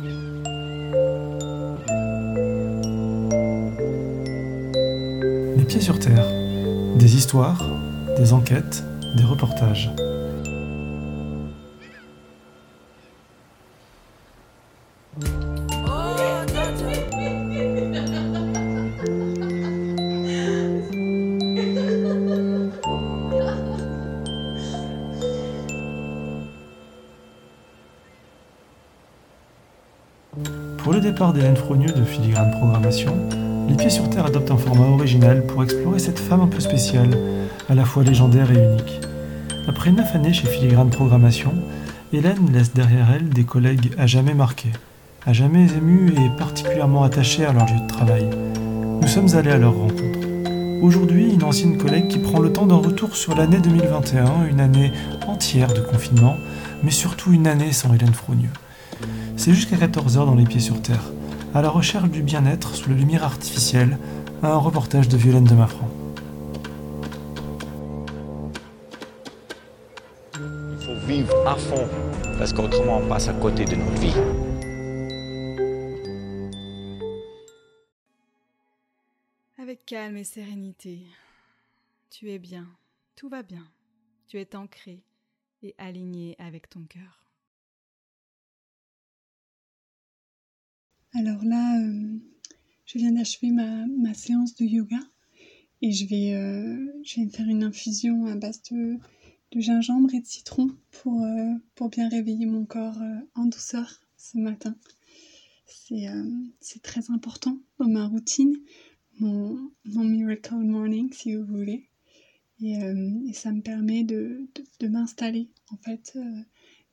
Les pieds sur terre, des histoires, des enquêtes, des reportages. Le départ d'Hélène Frogneux de Filigrane Programmation, Les Pieds sur Terre adoptent un format original pour explorer cette femme un peu spéciale, à la fois légendaire et unique. Après neuf années chez Filigrane Programmation, Hélène laisse derrière elle des collègues à jamais marqués, à jamais émus et particulièrement attachés à leur lieu de travail. Nous sommes allés à leur rencontre. Aujourd'hui, une ancienne collègue qui prend le temps d'un retour sur l'année 2021, une année entière de confinement, mais surtout une année sans Hélène Frogneux. C'est jusqu'à 14h dans Les Pieds sur Terre, à la recherche du bien-être sous la lumière artificielle, un reportage de Violaine de Maffran. Il faut vivre à fond, parce qu'autrement on passe à côté de notre vie. Avec calme et sérénité, tu es bien, tout va bien, tu es ancré et aligné avec ton cœur. Alors là, euh, je viens d'achever ma, séance de yoga et je vais, euh, faire une infusion à base de, gingembre et de citron pour, euh, bien réveiller mon corps en douceur ce matin. C'est très important dans ma routine, mon, miracle morning si vous voulez. Et, ça me permet de, m'installer en fait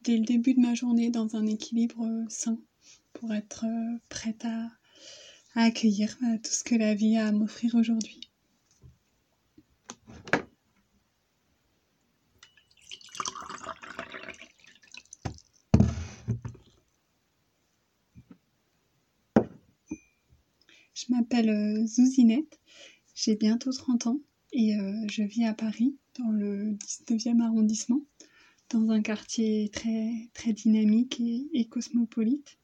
dès le début de ma journée dans un équilibre sain pour être prête à, accueillir tout ce que la vie a à m'offrir aujourd'hui. Je m'appelle Zouzinette, j'ai bientôt 30 ans et euh, je vis à Paris dans le 19e arrondissement, dans un quartier très, très dynamique et cosmopolite.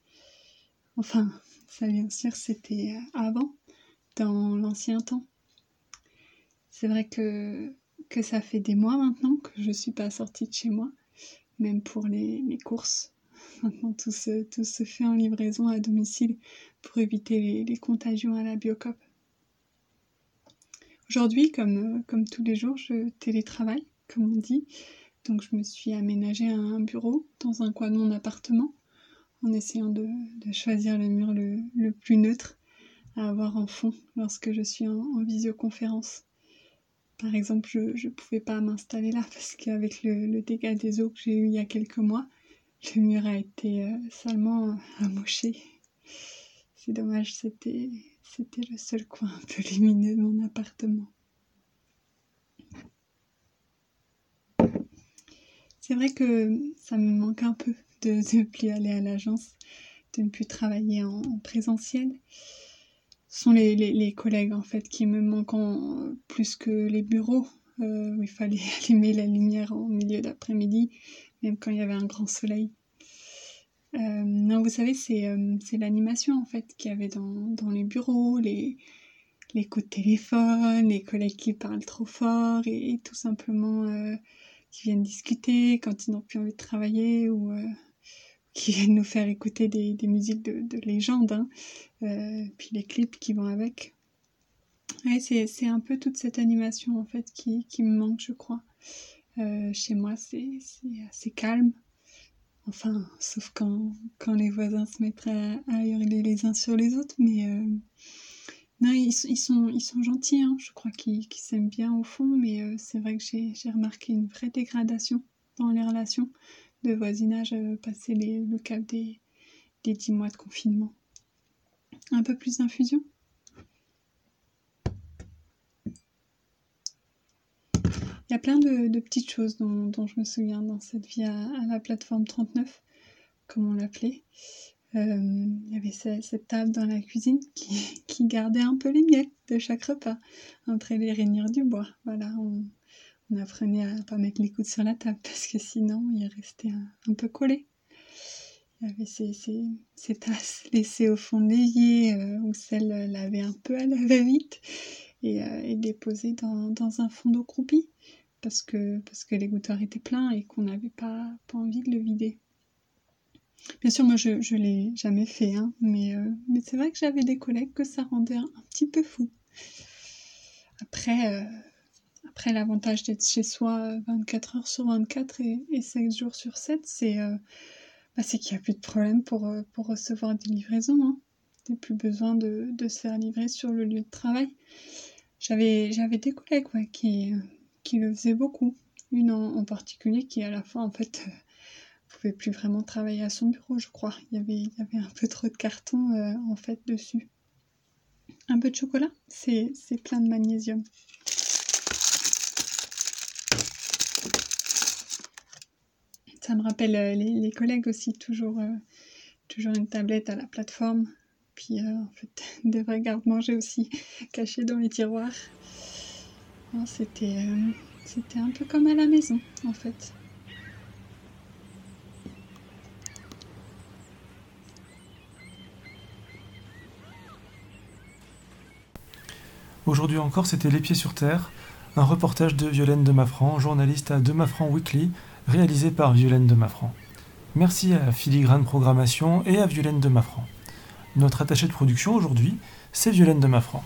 Enfin, ça bien sûr, c'était avant, dans l'ancien temps. C'est vrai que, ça fait des mois maintenant que je ne suis pas sortie de chez moi, même pour les, courses. Maintenant, tout se, fait en livraison à domicile pour éviter les, contagions à la biocop. Aujourd'hui, comme, comme tous les jours, je télétravaille, comme on dit. Donc, je me suis aménagé un bureau dans un coin de mon appartement en essayant de, choisir le mur le, plus neutre à avoir en fond lorsque je suis en, en visioconférence. Par exemple, je ne pouvais pas m'installer là parce qu'avec le, le, dégât des eaux que j'ai eu il y a quelques mois, le mur a été euh, salement amoché. C'est dommage, c'était le seul coin un peu lumineux de mon appartement. C'est vrai que ça me manque un peu de ne plus aller à l'agence, de ne plus travailler en, en présentiel. Ce sont les, les, collègues en fait qui me manquent en, plus que les bureaux euh, où il fallait allumer la lumière en milieu d'après-midi, même quand il y avait un grand soleil. Euh, non, vous savez, c'est euh, l'animation en fait qu'il y avait dans, dans les bureaux, les, les coups de téléphone, les collègues qui parlent trop fort et, et tout simplement euh, qui viennent discuter quand ils n'ont plus envie de travailler ou euh, qui viennent nous faire écouter des, des musiques de, de légende, hein, euh, puis les clips qui vont avec. Ouais, c'est un peu toute cette animation en fait qui, qui me manque, je crois. Euh, chez moi, c'est assez calme. Enfin, sauf quand, quand les voisins se mettraient à, à, hurler les uns sur les autres, mais non, ils, sont, ils sont gentils, hein. je crois qu'ils qu s'aiment bien au fond, mais euh, c'est vrai que j'ai remarqué une vraie dégradation dans les relations de voisinage euh, passé le cap des, des 10 mois de confinement. Un peu plus d'infusion? Il y a plein de, petites choses dont, je me souviens dans cette vie à la plateforme 39, comme on l'appelait. Euh, il y avait cette, table dans la cuisine qui, gardait un peu les miettes de chaque repas entre les rainières du bois. Voilà, on, on apprenait à pas mettre les coudes sur la table parce que sinon il restait un, un peu collé. il y avait ces, tasses laissées au fond de l'évier où celle l'avait un peu à la va-vite et, déposées dans, un fond d'eau croupie parce que, parce que l'égoutteur était plein et qu'on n'avait pas, pas envie de le vider. Bien sûr, moi, je ne l'ai jamais fait, hein, mais, euh, mais c'est vrai que j'avais des collègues que ça rendait un, petit peu fou. Après, euh, après l'avantage d'être chez soi 24 heures sur 24 et, et 7 jours sur 7, c'est euh, bah, qu'il n'y a plus de problème pour, pour recevoir des livraisons. Il n'y a plus besoin de, de, se faire livrer sur le lieu de travail. J'avais des collègues qui, qui le faisaient beaucoup. Une en, en, particulier qui, à la fin, en fait pouvait plus vraiment travailler à son bureau, je crois. Il y avait, il y avait un peu trop de carton euh, en fait dessus. Un peu de chocolat, c'est plein de magnésium. Ça me rappelle euh, les, collègues aussi, toujours, euh, toujours une tablette à la plateforme. Puis en fait, des vrais garde-manger aussi cachés dans les tiroirs. C'était c'était un peu comme à la maison en fait. Aujourd'hui encore, c'était Les Pieds sur Terre, un reportage de Violaine de Maffran, journaliste à De Maffran Weekly, réalisé par Violaine de Maffran. Merci à Filigrane Programmation et à Violaine de Maffran. Notre attaché de production aujourd'hui, c'est Violaine de Maffran.